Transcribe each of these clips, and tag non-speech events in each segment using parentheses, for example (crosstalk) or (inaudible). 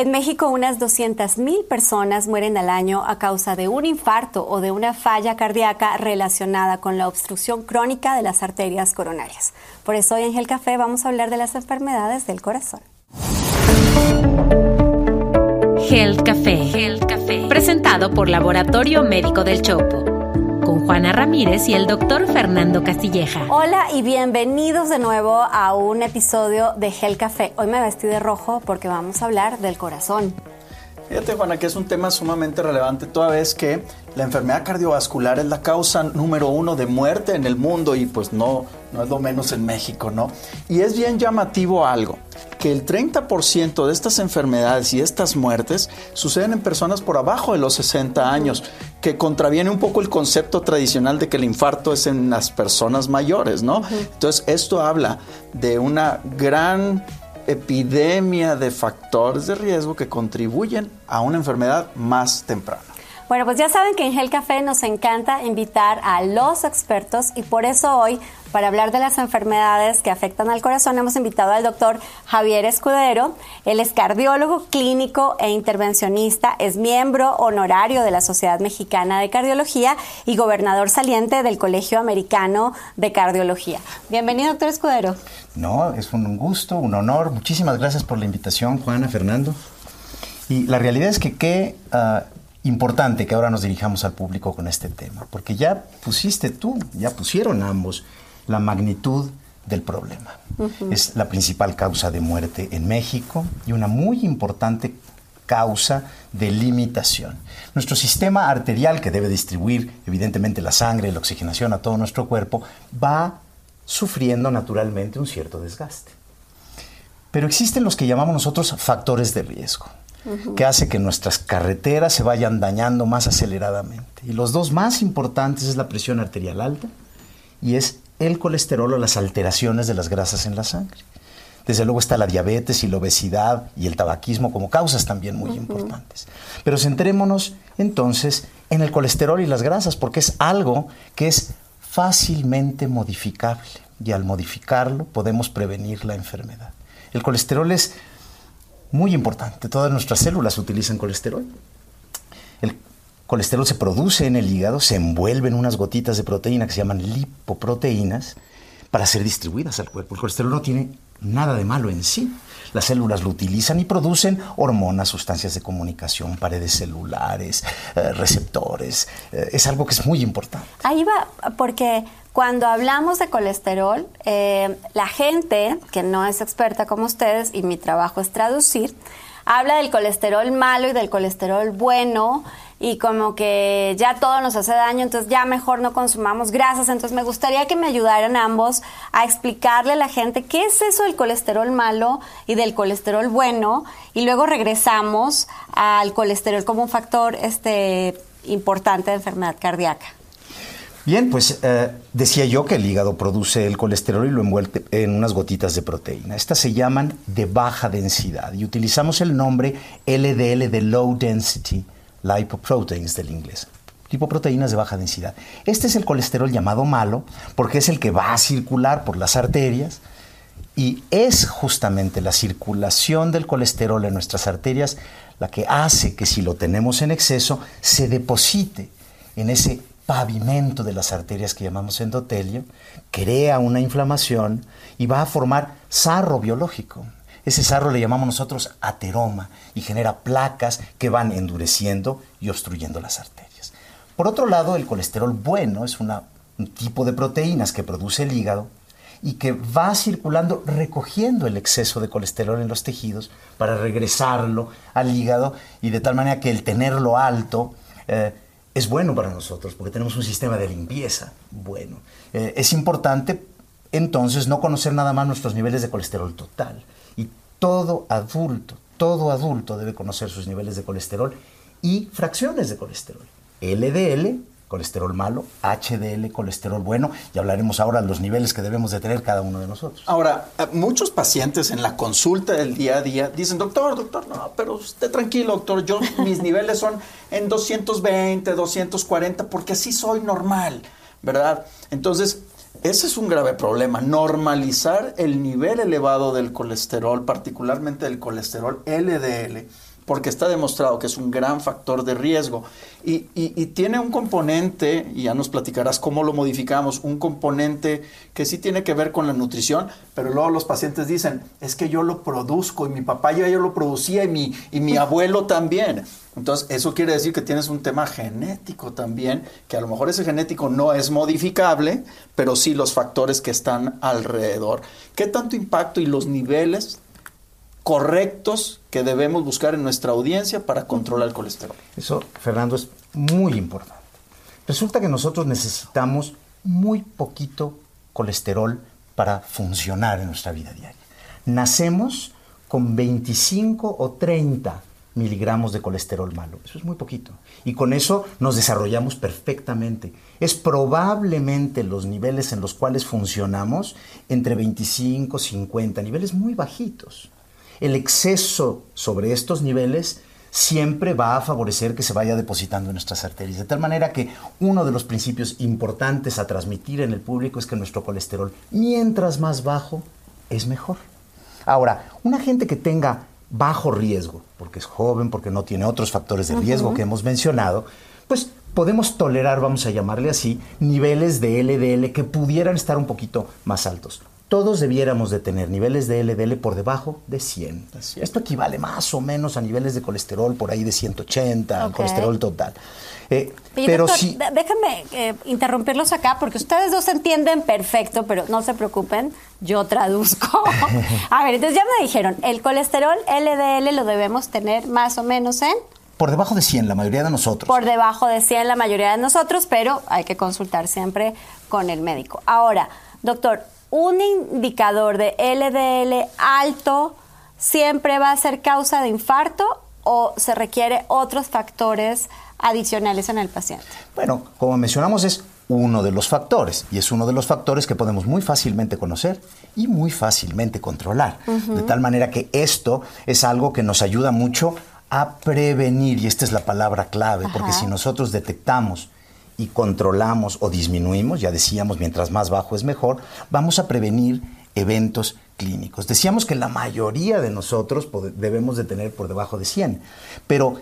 En México, unas 200.000 personas mueren al año a causa de un infarto o de una falla cardíaca relacionada con la obstrucción crónica de las arterias coronarias. Por eso hoy en el Café vamos a hablar de las enfermedades del corazón. Health Café. Café. Presentado por Laboratorio Médico del Chopo con Juana Ramírez y el doctor Fernando Castilleja. Hola y bienvenidos de nuevo a un episodio de Gel Café. Hoy me vestí de rojo porque vamos a hablar del corazón. Fíjate, Juana, que es un tema sumamente relevante toda vez que la enfermedad cardiovascular es la causa número uno de muerte en el mundo y pues no, no es lo menos en México, ¿no? Y es bien llamativo algo, que el 30% de estas enfermedades y estas muertes suceden en personas por abajo de los 60 años, que contraviene un poco el concepto tradicional de que el infarto es en las personas mayores, ¿no? Entonces, esto habla de una gran epidemia de factores de riesgo que contribuyen a una enfermedad más temprana. Bueno, pues ya saben que en Gel Café nos encanta invitar a los expertos y por eso hoy, para hablar de las enfermedades que afectan al corazón, hemos invitado al doctor Javier Escudero. Él es cardiólogo clínico e intervencionista, es miembro honorario de la Sociedad Mexicana de Cardiología y gobernador saliente del Colegio Americano de Cardiología. Bienvenido, doctor Escudero. No, es un gusto, un honor. Muchísimas gracias por la invitación, Juana, Fernando. Y la realidad es que qué ah, importante que ahora nos dirijamos al público con este tema, porque ya pusiste tú, ya pusieron ambos la magnitud del problema. Es la principal causa de muerte en México y una muy importante causa de limitación. Nuestro sistema arterial, que debe distribuir evidentemente la sangre y la oxigenación a todo nuestro cuerpo, va sufriendo naturalmente un cierto desgaste. Pero existen los que llamamos nosotros factores de riesgo, que hace que nuestras carreteras se vayan dañando más aceleradamente. Y los dos más importantes es la presión arterial alta y es el colesterol o las alteraciones de las grasas en la sangre. Desde luego está la diabetes y la obesidad y el tabaquismo como causas también muy importantes. Pero centrémonos entonces en el colesterol y las grasas, porque es algo que es fácilmente modificable y al modificarlo podemos prevenir la enfermedad. El colesterol es muy importante, todas nuestras células utilizan colesterol. El colesterol se produce en el hígado, se envuelve en unas gotitas de proteína que se llaman lipoproteínas para ser distribuidas al cuerpo. El colesterol no tiene nada de malo en sí. Las células lo utilizan y producen hormonas, sustancias de comunicación, paredes celulares, eh, receptores. Eh, es algo que es muy importante. Ahí va, porque cuando hablamos de colesterol, eh, la gente que no es experta como ustedes, y mi trabajo es traducir, habla del colesterol malo y del colesterol bueno y como que ya todo nos hace daño, entonces ya mejor no consumamos grasas. Entonces me gustaría que me ayudaran ambos a explicarle a la gente qué es eso del colesterol malo y del colesterol bueno y luego regresamos al colesterol como un factor este importante de enfermedad cardíaca. Bien, pues eh, decía yo que el hígado produce el colesterol y lo envuelve en unas gotitas de proteína. Estas se llaman de baja densidad y utilizamos el nombre LDL de low density lipoproteins del inglés. Lipoproteínas de baja densidad. Este es el colesterol llamado malo porque es el que va a circular por las arterias y es justamente la circulación del colesterol en nuestras arterias la que hace que si lo tenemos en exceso se deposite en ese pavimento de las arterias que llamamos endotelio, crea una inflamación y va a formar sarro biológico. Ese sarro le llamamos nosotros ateroma y genera placas que van endureciendo y obstruyendo las arterias. Por otro lado, el colesterol bueno es un tipo de proteínas que produce el hígado y que va circulando recogiendo el exceso de colesterol en los tejidos para regresarlo al hígado y de tal manera que el tenerlo alto eh, es bueno para nosotros porque tenemos un sistema de limpieza bueno. Eh, es importante entonces no conocer nada más nuestros niveles de colesterol total, todo adulto, todo adulto debe conocer sus niveles de colesterol y fracciones de colesterol. LDL, colesterol malo, HDL, colesterol bueno, y hablaremos ahora de los niveles que debemos de tener cada uno de nosotros. Ahora, eh, muchos pacientes en la consulta del día a día dicen, doctor, doctor, no, pero usted tranquilo, doctor, yo (laughs) mis niveles son en 220, 240, porque así soy normal, ¿verdad? Entonces, ese es un grave problema, normalizar el nivel elevado del colesterol, particularmente del colesterol LDL, porque está demostrado que es un gran factor de riesgo. Y, tiene un componente, y ya nos platicarás cómo lo modificamos, un componente que sí tiene que ver con la nutrición, pero luego los pacientes dicen, es que yo lo produzco y mi papá ya yo lo producía y mi, y mi (laughs) abuelo también. Entonces, eso quiere decir que tienes un tema genético también, que a lo mejor ese genético no es modificable, pero sí los factores que están alrededor. ¿Qué tanto impacto y los niveles correctos que debemos buscar en nuestra audiencia para controlar el colesterol. Eso, Fernando, es muy importante. Resulta que nosotros necesitamos muy poquito colesterol para funcionar en nuestra vida diaria. Nacemos con 25 o 30 miligramos de colesterol malo. Eso es muy poquito. Y con eso nos desarrollamos perfectamente. Es probablemente los niveles en los cuales funcionamos entre 25, 50, niveles muy bajitos el exceso sobre estos niveles siempre va a favorecer que se vaya depositando en nuestras arterias. De tal manera que uno de los principios importantes a transmitir en el público es que nuestro colesterol, mientras más bajo, es mejor. Ahora, una gente que tenga bajo riesgo, porque es joven, porque no tiene otros factores de riesgo que hemos mencionado, pues podemos tolerar, vamos a llamarle así, niveles de LDL que pudieran estar un poquito más altos todos debiéramos de tener niveles de LDL por debajo de 100. Esto equivale más o menos a niveles de colesterol por ahí de 180, colesterol total. Eh, pero sí. Déjenme eh, interrumpirlos acá porque ustedes dos entienden perfecto, pero no se preocupen, yo traduzco. (laughs) a ver, entonces ya me dijeron, el colesterol LDL lo debemos tener más o menos en... Por debajo de 100, la mayoría de nosotros. Por debajo de 100, la mayoría de nosotros, pero hay que consultar siempre con el médico. Ahora, doctor, un indicador de LDL alto siempre va a ser causa de infarto o se requiere otros factores adicionales en el paciente? Bueno, como mencionamos es uno de los factores y es uno de los factores que podemos muy fácilmente conocer y muy fácilmente controlar. De tal manera que esto es algo que nos ayuda mucho a prevenir y esta es la palabra clave, porque si nosotros detectamos y controlamos o disminuimos, ya decíamos, mientras más bajo es mejor, vamos a prevenir eventos clínicos. Decíamos que la mayoría de nosotros debemos de tener por debajo de 100, pero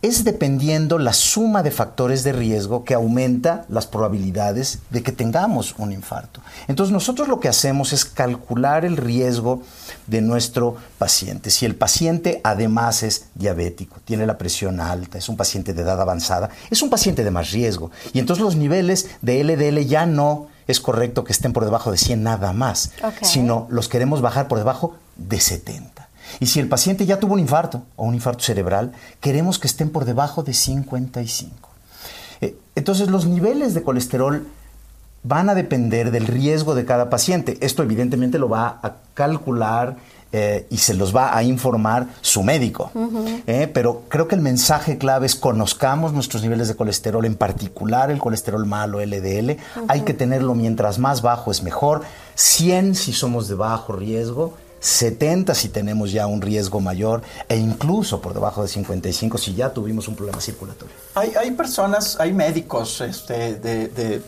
es dependiendo la suma de factores de riesgo que aumenta las probabilidades de que tengamos un infarto. Entonces nosotros lo que hacemos es calcular el riesgo de nuestro paciente. Si el paciente además es diabético, tiene la presión alta, es un paciente de edad avanzada, es un paciente de más riesgo. Y entonces los niveles de LDL ya no es correcto que estén por debajo de 100 nada más, sino los queremos bajar por debajo de 70. Y si el paciente ya tuvo un infarto o un infarto cerebral, queremos que estén por debajo de 55. Eh, entonces los niveles de colesterol van a depender del riesgo de cada paciente. Esto evidentemente lo va a calcular eh, y se los va a informar su médico. Eh, pero creo que el mensaje clave es conozcamos nuestros niveles de colesterol, en particular el colesterol malo, LDL. Hay que tenerlo mientras más bajo es mejor. 100 si somos de bajo riesgo 70 si tenemos ya un riesgo mayor e incluso por debajo de 55 si ya tuvimos un problema circulatorio. Hay, hay personas, hay médicos este, de,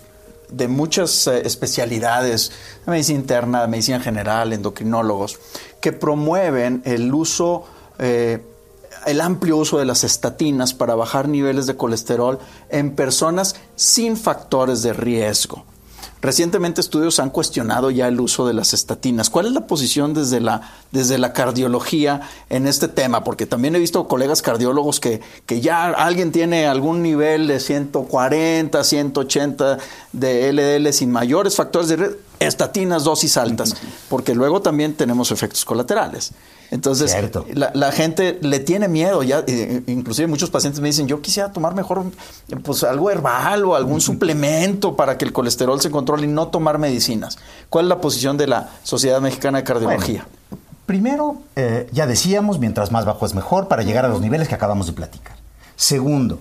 de, muchas eh, especialidades, medicina interna, medicina general, endocrinólogos, que promueven el uso, eh, el amplio uso de las estatinas para bajar niveles de colesterol en personas sin factores de riesgo. Recientemente estudios han cuestionado ya el uso de las estatinas. ¿Cuál es la posición desde la, desde la cardiología en este tema? Porque también he visto colegas cardiólogos que, que ya alguien tiene algún nivel de 140, 180 de LDL sin mayores factores de estatinas, dosis altas, porque luego también tenemos efectos colaterales. Entonces, la, gente le tiene miedo, ya, eh, inclusive muchos pacientes me dicen, yo quisiera tomar mejor pues, algo herbal o algún suplemento para que el colesterol se controle y no tomar medicinas. ¿Cuál es la posición de la Sociedad Mexicana de Cardiología? primero, eh, ya decíamos, mientras más bajo es mejor para llegar a los niveles que acabamos de platicar. Segundo,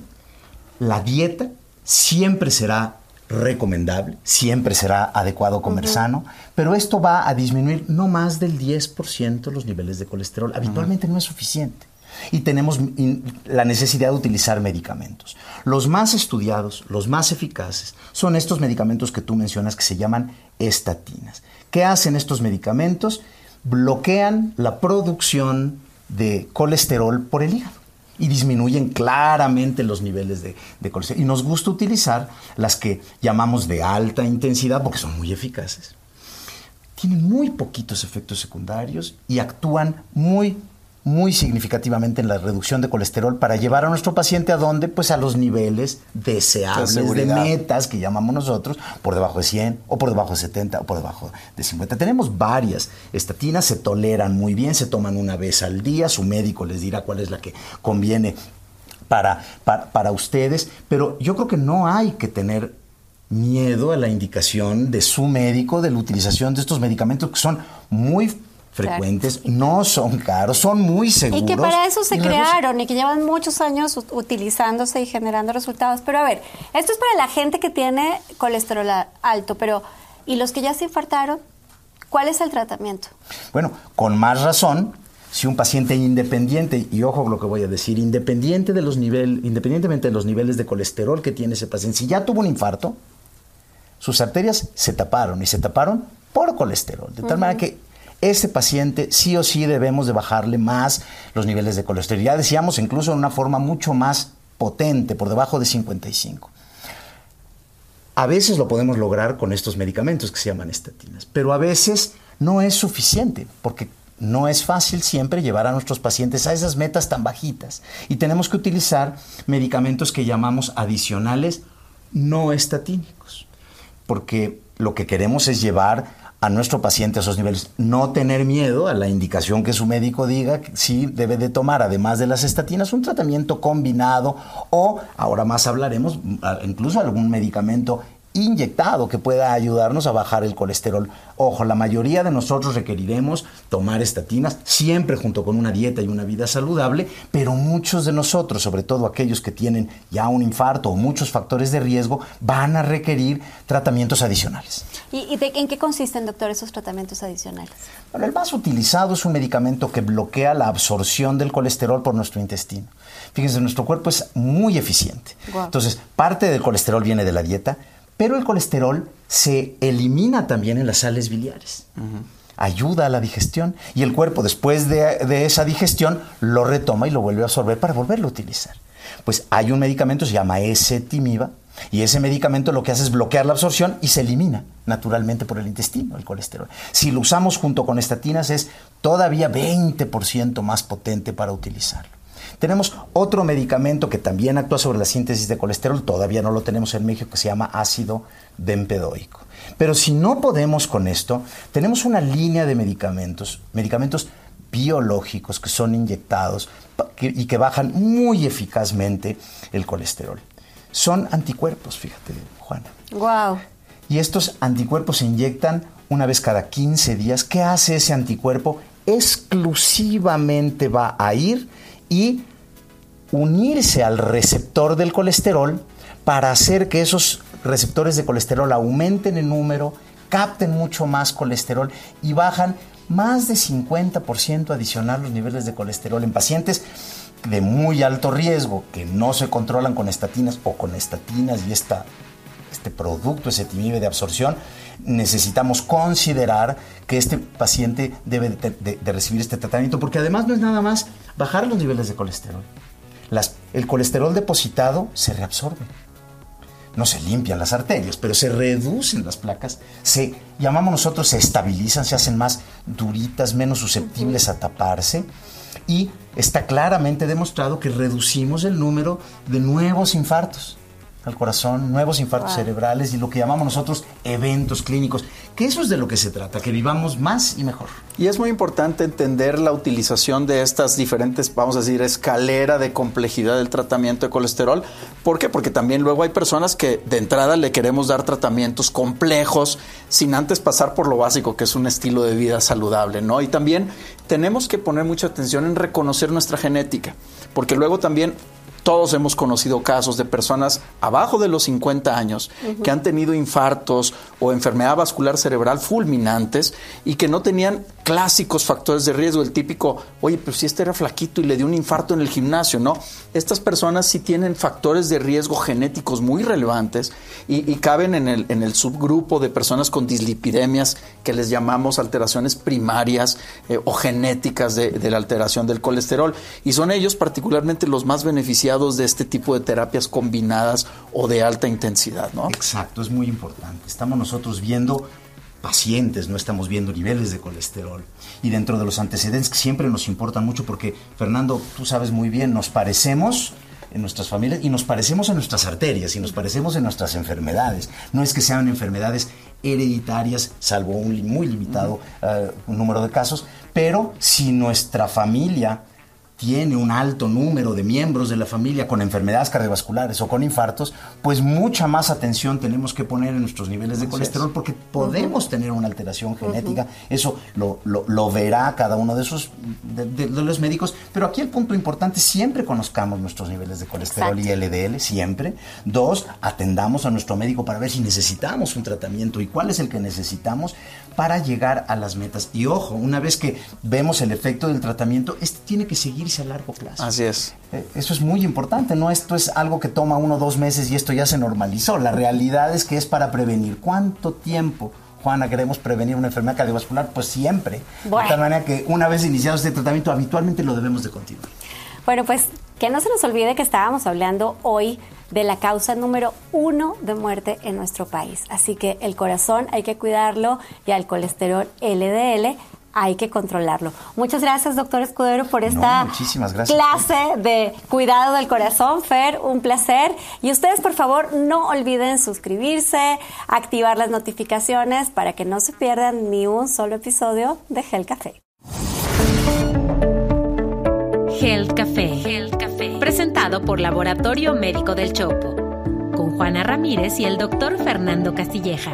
la dieta siempre será recomendable, siempre será adecuado comer sano, pero esto va a disminuir no más del 10% los niveles de colesterol. Habitualmente no es suficiente. y tenemos la necesidad de utilizar medicamentos. Los más estudiados, los más eficaces, son estos medicamentos que tú mencionas que se llaman estatinas. ¿Qué hacen estos medicamentos? Bloquean la producción de colesterol por el hígado y disminuyen claramente los niveles de, colesterol. Y nos gusta utilizar las que llamamos de alta intensidad porque son muy eficaces. Tienen muy poquitos efectos secundarios y actúan muy muy significativamente en la reducción de colesterol para llevar a nuestro paciente a dónde? Pues a los niveles deseables de, metas que llamamos nosotros, por debajo de 100 o por debajo de 70 o por debajo de 50. Tenemos varias estatinas, se toleran muy bien, se toman una vez al día, su médico les dirá cuál es la que conviene para, para, para ustedes, pero yo creo que no hay que tener miedo a la indicación de su médico de la utilización de estos medicamentos que son muy frecuentes, no son caros, son muy seguros. Y que para eso se crearon y que llevan muchos años utilizándose y generando resultados. Pero a ver, esto es para la gente que tiene colesterol alto, pero ¿y los que ya se infartaron? ¿Cuál es el tratamiento? Bueno, con más razón, si un paciente independiente, y ojo lo que voy a decir, independiente de los niveles, independientemente de los niveles de colesterol que tiene ese paciente, si ya tuvo un infarto, sus arterias se taparon y se taparon por colesterol. De tal manera que ese paciente sí o sí debemos de bajarle más los niveles de colesterol. Ya decíamos, incluso en una forma mucho más potente, por debajo de 55. A veces lo podemos lograr con estos medicamentos que se llaman estatinas, pero a veces no es suficiente, porque no es fácil siempre llevar a nuestros pacientes a esas metas tan bajitas. Y tenemos que utilizar medicamentos que llamamos adicionales no estatínicos, porque lo que queremos es llevar a nuestro paciente a esos niveles. No tener miedo a la indicación que su médico diga sí debe de tomar, además de las estatinas, un tratamiento combinado o, ahora más hablaremos, incluso algún medicamento inyectado que pueda ayudarnos a bajar el colesterol. Ojo, la mayoría de nosotros requeriremos tomar estatinas, siempre junto con una dieta y una vida saludable, pero muchos de nosotros, sobre todo aquellos que tienen ya un infarto o muchos factores de riesgo, van a requerir tratamientos adicionales. ¿Y, en qué consisten, doctor, esos tratamientos adicionales? Bueno, el más utilizado es un medicamento que bloquea la absorción del colesterol por nuestro intestino. Fíjense, nuestro cuerpo es muy eficiente. Entonces, parte del colesterol viene de la dieta, pero el colesterol se elimina también en las sales biliares. Ayuda a la digestión y el cuerpo después de, esa digestión lo retoma y lo vuelve a absorber para volverlo a utilizar. Pues hay un medicamento, se llama S-timiba, y ese medicamento lo que hace es bloquear la absorción y se elimina naturalmente por el intestino el colesterol. Si lo usamos junto con estatinas es todavía 20% más potente para utilizarlo. Tenemos otro medicamento que también actúa sobre la síntesis de colesterol, todavía no lo tenemos en México, que se llama ácido bempedoico. Pero si no podemos con esto, tenemos una línea de medicamentos, medicamentos biológicos que son inyectados y que bajan muy eficazmente el colesterol. Son anticuerpos, fíjate, Juana. Wow. Y estos anticuerpos se inyectan una vez cada 15 días. ¿Qué hace ese anticuerpo? Exclusivamente va a ir y unirse al receptor del colesterol para hacer que esos receptores de colesterol aumenten en número, capten mucho más colesterol y bajan más de 50% adicional los niveles de colesterol en pacientes de muy alto riesgo que no se controlan con estatinas o con estatinas y este producto, ese timibe de absorción, necesitamos considerar que este paciente debe de recibir este tratamiento porque además no es nada más bajar los niveles de colesterol el colesterol depositado se reabsorbe. No se limpian las arterias, pero se reducen las placas, se llamamos nosotros, se estabilizan, se hacen más duritas, menos susceptibles a taparse. Y está claramente demostrado que reducimos el número de nuevos infartos al corazón, nuevos infartos cerebrales y lo que llamamos nosotros eventos clínicos, que eso es de lo que se trata, que vivamos más y mejor. Y es muy importante entender la utilización de estas diferentes, vamos a decir, escalera de complejidad del tratamiento de colesterol. ¿Por qué? Porque también luego hay personas que de entrada le queremos dar tratamientos complejos sin antes pasar por lo básico, que es un estilo de vida saludable, ¿no? Y también tenemos que poner mucha atención en reconocer nuestra genética, porque luego también Todos hemos conocido casos de personas abajo de los 50 años que han tenido infartos o enfermedad vascular cerebral fulminantes y que no tenían clásicos factores de riesgo, el típico, oye, pero si este era flaquito y le dio un infarto en el gimnasio, ¿no? Estas personas sí tienen factores de riesgo genéticos muy relevantes y, caben en el, subgrupo de personas con dislipidemias que les llamamos alteraciones primarias eh, o genéticas de, de la alteración del colesterol. Y son ellos particularmente los más beneficiados de este tipo de terapias combinadas o de alta intensidad, ¿no? Exacto, es muy importante. Estamos nosotros viendo pacientes, no estamos viendo niveles de colesterol. Y dentro de los antecedentes que siempre nos importan mucho, porque Fernando, tú sabes muy bien, nos parecemos en nuestras familias y nos parecemos en nuestras arterias y nos parecemos en nuestras enfermedades. No es que sean enfermedades hereditarias, salvo un muy limitado eh, número de casos, pero si nuestra familia tiene un alto número de miembros de la familia con enfermedades cardiovasculares o con infartos, pues mucha más atención tenemos que poner en nuestros niveles de colesterol porque podemos tener una alteración genética. Eso lo, lo, verá cada uno de esos de, los médicos. Pero aquí el punto importante, siempre conozcamos nuestros niveles de colesterol y LDL, siempre. Dos, atendamos a nuestro médico para ver si necesitamos un tratamiento y cuál es el que necesitamos para llegar a las metas. Y ojo, una vez que vemos el efecto del tratamiento, este tiene que seguirse a largo plazo. Así es. Eh, eso es muy importante, no esto es algo que toma uno o dos meses y esto ya se normalizó. La realidad es que es para prevenir. ¿Cuánto tiempo? Juana, queremos prevenir una enfermedad cardiovascular, pues siempre. De tal manera que una vez iniciado este tratamiento, habitualmente lo debemos de continuar. Bueno, pues que no se nos olvide que estábamos hablando hoy de la causa número uno de muerte en nuestro país. Así que el corazón hay que cuidarlo y al colesterol LDL hay que controlarlo. Muchas gracias, doctor Escudero, por esta clase de cuidado del corazón. Fer, un placer. Y ustedes, por favor, no olviden suscribirse, activar las notificaciones para que no se pierdan ni un solo episodio de Gel Café. Health Café. Health Café. Presentado por Laboratorio Médico del Chopo. Con Juana Ramírez y el doctor Fernando Castilleja.